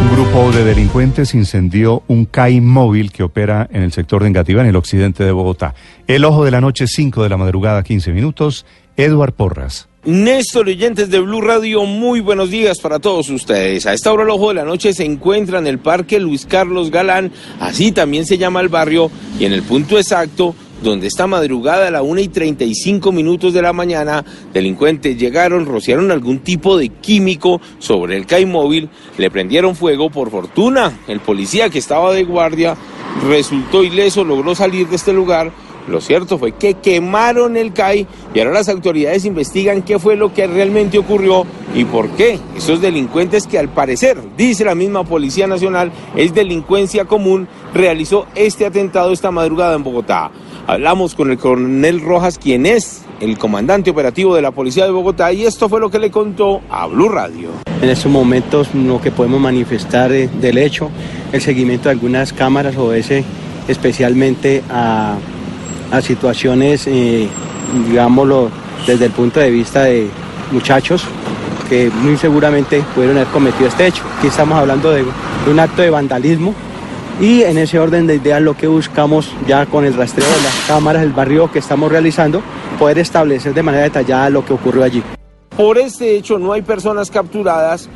Un grupo de delincuentes incendió un CAI móvil que opera en el sector de Engativá, en el occidente de Bogotá. El ojo de la noche, 5 de la madrugada, 15 minutos. Eduard Porras. Néstor, oyentes de Blue Radio, muy buenos días para todos ustedes. A esta hora el ojo de la noche se encuentra en el Parque Luis Carlos Galán, así también se llama el barrio, y en el punto exacto donde esta madrugada a la 1 y 35 minutos de la mañana, delincuentes llegaron, rociaron algún tipo de químico sobre el CAI móvil, le prendieron fuego, por fortuna, el policía que estaba de guardia resultó ileso, logró salir de este lugar, lo cierto fue que quemaron el CAI y ahora las autoridades investigan qué fue lo que realmente ocurrió y por qué esos delincuentes que al parecer, dice la misma Policía Nacional, es delincuencia común, realizó este atentado esta madrugada en Bogotá. Hablamos con el coronel Rojas, quien es el comandante operativo de la Policía de Bogotá, y esto fue lo que le contó a Blue Radio. En estos momentos lo que podemos manifestar del hecho, el seguimiento de algunas cámaras obedece especialmente a, situaciones, eh, digámoslo, desde el punto de vista de muchachos que muy seguramente pudieron haber cometido este hecho. Aquí estamos hablando de un acto de vandalismo y en ese orden de ideas lo que buscamos ya con el rastreo de las cámaras del barrio que estamos realizando, poder establecer de manera detallada lo que ocurrió allí. Por este hecho no hay personas capturadas